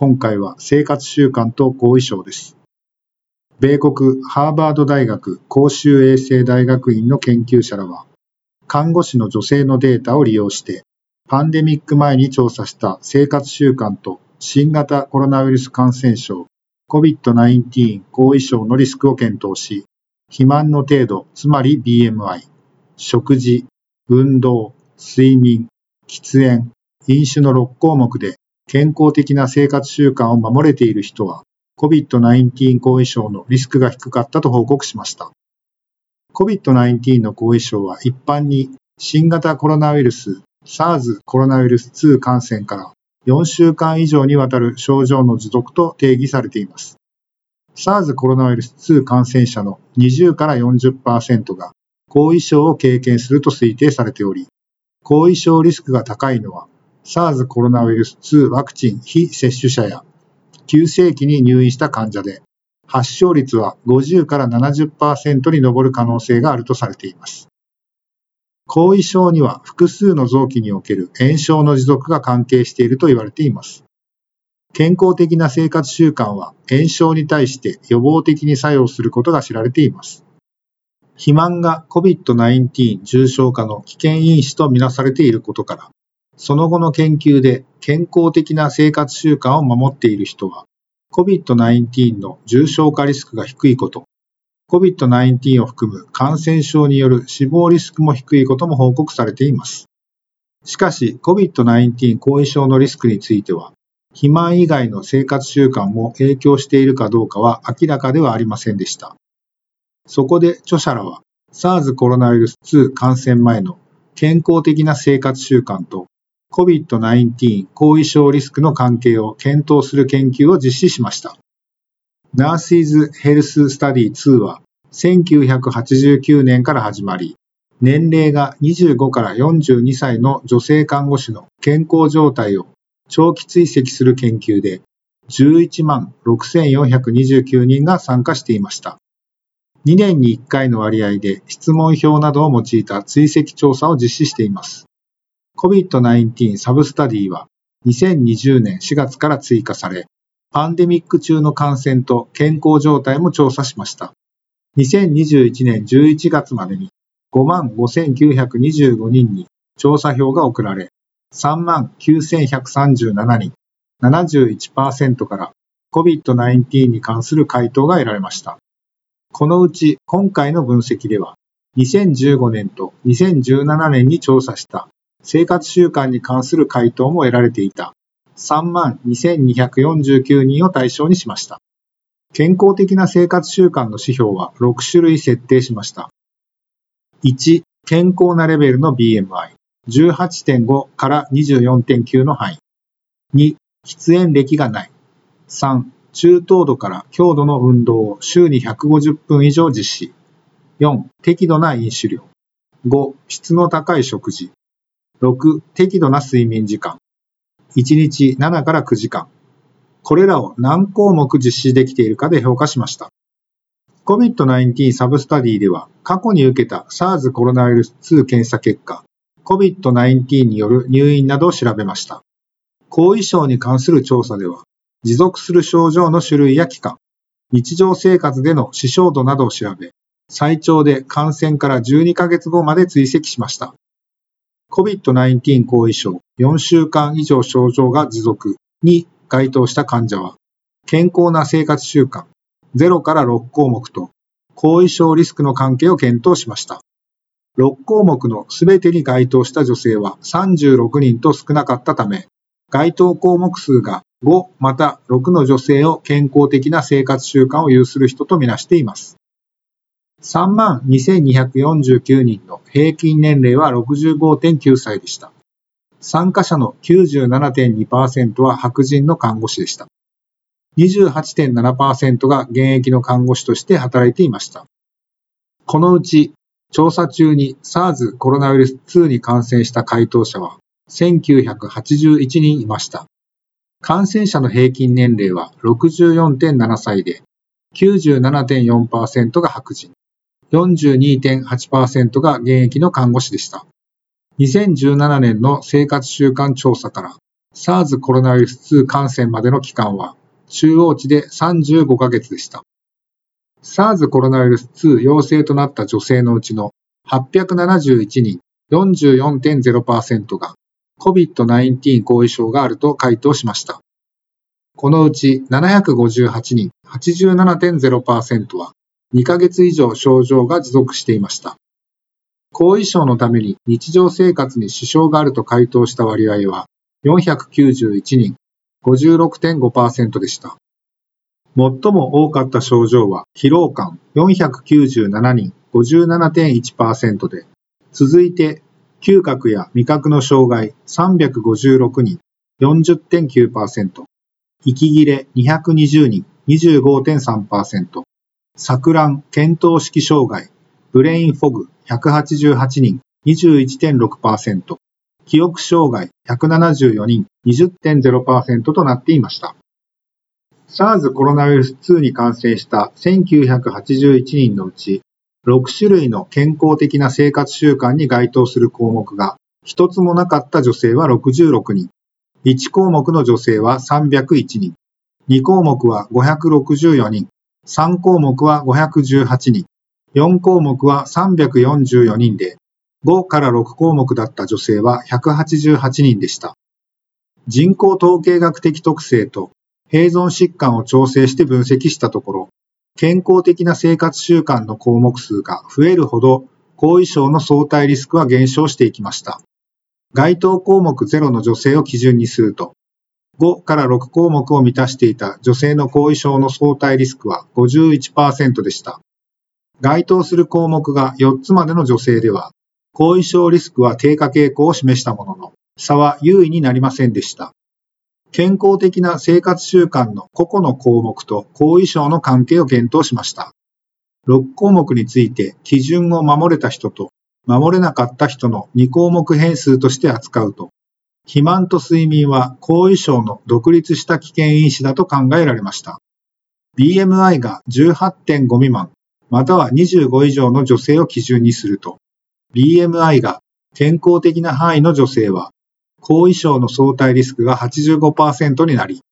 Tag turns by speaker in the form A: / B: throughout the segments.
A: 今回は生活習慣と後遺症です。米国ハーバード大学公衆衛生大学院の研究者らは、看護師の女性のデータを利用して、パンデミック前に調査した生活習慣と新型コロナウイルス感染症 COVID-19 後遺症のリスクを検討し、肥満の程度、つまり BMI、食事、運動、睡眠、喫煙、飲酒の6項目で健康的な生活習慣を守れている人は COVID-19 後遺症のリスクが低かったと報告しました。COVID-19 の後遺症は一般に新型コロナウイルス SARS コロナウイルス2感染から4週間以上にわたる症状の持続と定義されています。SARS コロナウイルス2感染者の20から40%が後遺症を経験すると推定されており、後遺症リスクが高いのは、SARS コロナウイルス2ワクチン非接種者や急性期に入院した患者で、発症率は50から70%に上る可能性があるとされています。後遺症には複数の臓器における炎症の持続が関係していると言われています。健康的な生活習慣は炎症に対して予防的に作用することが知られています。肥満が COVID-19 重症化の危険因子とみなされていることから、その後の研究で健康的な生活習慣を守っている人は、COVID-19 の重症化リスクが低いこと、COVID-19 を含む感染症による死亡リスクも低いことも報告されています。しかし、COVID-19 後遺症のリスクについては、肥満以外の生活習慣も影響しているかどうかは明らかではありませんでした。そこで著者らは SARS コロナウイルス2感染前の健康的な生活習慣と COVID-19 後遺症リスクの関係を検討する研究を実施しました。Nurses Health Study 2は1989年から始まり、年齢が25から42歳の女性看護師の健康状態を長期追跡する研究で、11万6429人が参加していました。2年に1回の割合で質問票などを用いた追跡調査を実施しています。COVID-19 サブスタディは2020年4月から追加され、パンデミック中の感染と健康状態も調査しました。2021年11月までに5万5925人に調査票が送られ、3万9137人、71%から COVID-19 に関する回答が得られました。このうち今回の分析では、2015年と2017年に調査した生活習慣に関する回答も得られていた3万2249人を対象にしました。健康的な生活習慣の指標は6種類設定しました。1、健康なレベルの BMI。18.5から24.9の範囲。2、喫煙歴がない。3、中等度から強度の運動を週に150分以上実施。4、適度な飲酒量。5、質の高い食事。6、適度な睡眠時間。1日7から9時間。これらを何項目実施できているかで評価しました。COVID-19 サブスタディでは過去に受けた SARS コロナウイルス2検査結果、COVID-19 による入院などを調べました。後遺症に関する調査では、持続する症状の種類や期間、日常生活での死傷度などを調べ、最長で感染から12ヶ月後まで追跡しました。COVID-19 後遺症4週間以上症状が持続に該当した患者は、健康な生活習慣0から6項目と後遺症リスクの関係を検討しました。6項目のすべてに該当した女性は36人と少なかったため、該当項目数が5また6の女性を健康的な生活習慣を有する人とみなしています。3万2249人の平均年齢は65.9歳でした。参加者の97.2%は白人の看護師でした。28.7%が現役の看護師として働いていました。このうち、調査中に SARS コロナウイルス2に感染した回答者は1981人いました。感染者の平均年齢は64.7歳で、97.4%が白人、42.8%が現役の看護師でした。2017年の生活習慣調査から SARS コロナウイルス2感染までの期間は中央値で35ヶ月でした。SARS コロナウイルス2陽性となった女性のうちの871人44.0%が COVID-19 後遺症があると回答しました。このうち758人87.0%は2ヶ月以上症状が持続していました。後遺症のために日常生活に支障があると回答した割合は491人56.5%でした。最も多かった症状は疲労感497人57.1%で、続いて嗅覚や味覚の障害356人40.9%、息切れ220人25.3%、錯乱検討式障害ブレインフォグ188人21.6%、記憶障害174人20.0%となっていました。SARS コロナウイルス2に感染した1981人のうち、6種類の健康的な生活習慣に該当する項目が一つもなかった女性は66人、1項目の女性は301人、2項目は564人、3項目は518人、4項目は344人で、5から6項目だった女性は188人でした。人口統計学的特性と併存疾患を調整して分析したところ、健康的な生活習慣の項目数が増えるほど、後遺症の相対リスクは減少していきました。該当項目0の女性を基準にすると、5から6項目を満たしていた女性の後遺症の相対リスクは51%でした。該当する項目が4つまでの女性では、後遺症リスクは低下傾向を示したものの、差は優位になりませんでした。健康的な生活習慣の個々の項目と後遺症の関係を検討しました。6項目について基準を守れた人と守れなかった人の2項目変数として扱うと、肥満と睡眠は後遺症の独立した危険因子だと考えられました。BMI が18.5未満、または25以上の女性を基準にすると、BMI が健康的な範囲の女性は後遺症の相対リスクが85%になり、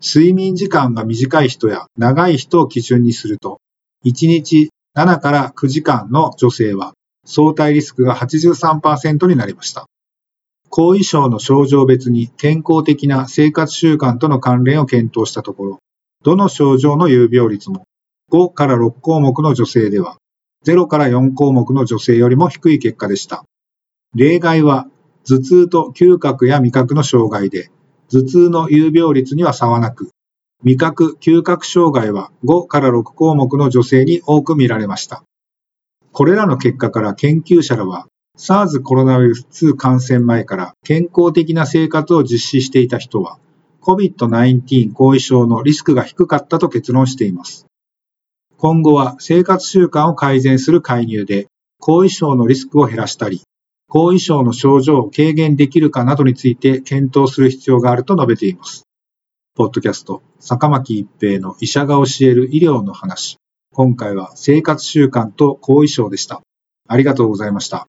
A: 睡眠時間が短い人や長い人を基準にすると、1日7から9時間の女性は相対リスクが83%になりました。後遺症の症状別に健康的な生活習慣との関連を検討したところ、どの症状の有病率も5から6項目の女性では0から4項目の女性よりも低い結果でした。例外は頭痛と嗅覚や味覚の障害で、頭痛の有病率には差はなく、味覚、嗅覚障害は5から6項目の女性に多く見られました。これらの結果から研究者らは、SARS コロナウイルス2感染前から健康的な生活を実施していた人は、COVID-19 後遺症のリスクが低かったと結論しています。今後は生活習慣を改善する介入で、後遺症のリスクを減らしたり、後遺症の症状を軽減できるかなどについて検討する必要があると述べています。ポッドキャスト、坂巻一平の医者が教える医療の話。今回は生活習慣と後遺症でした。ありがとうございました。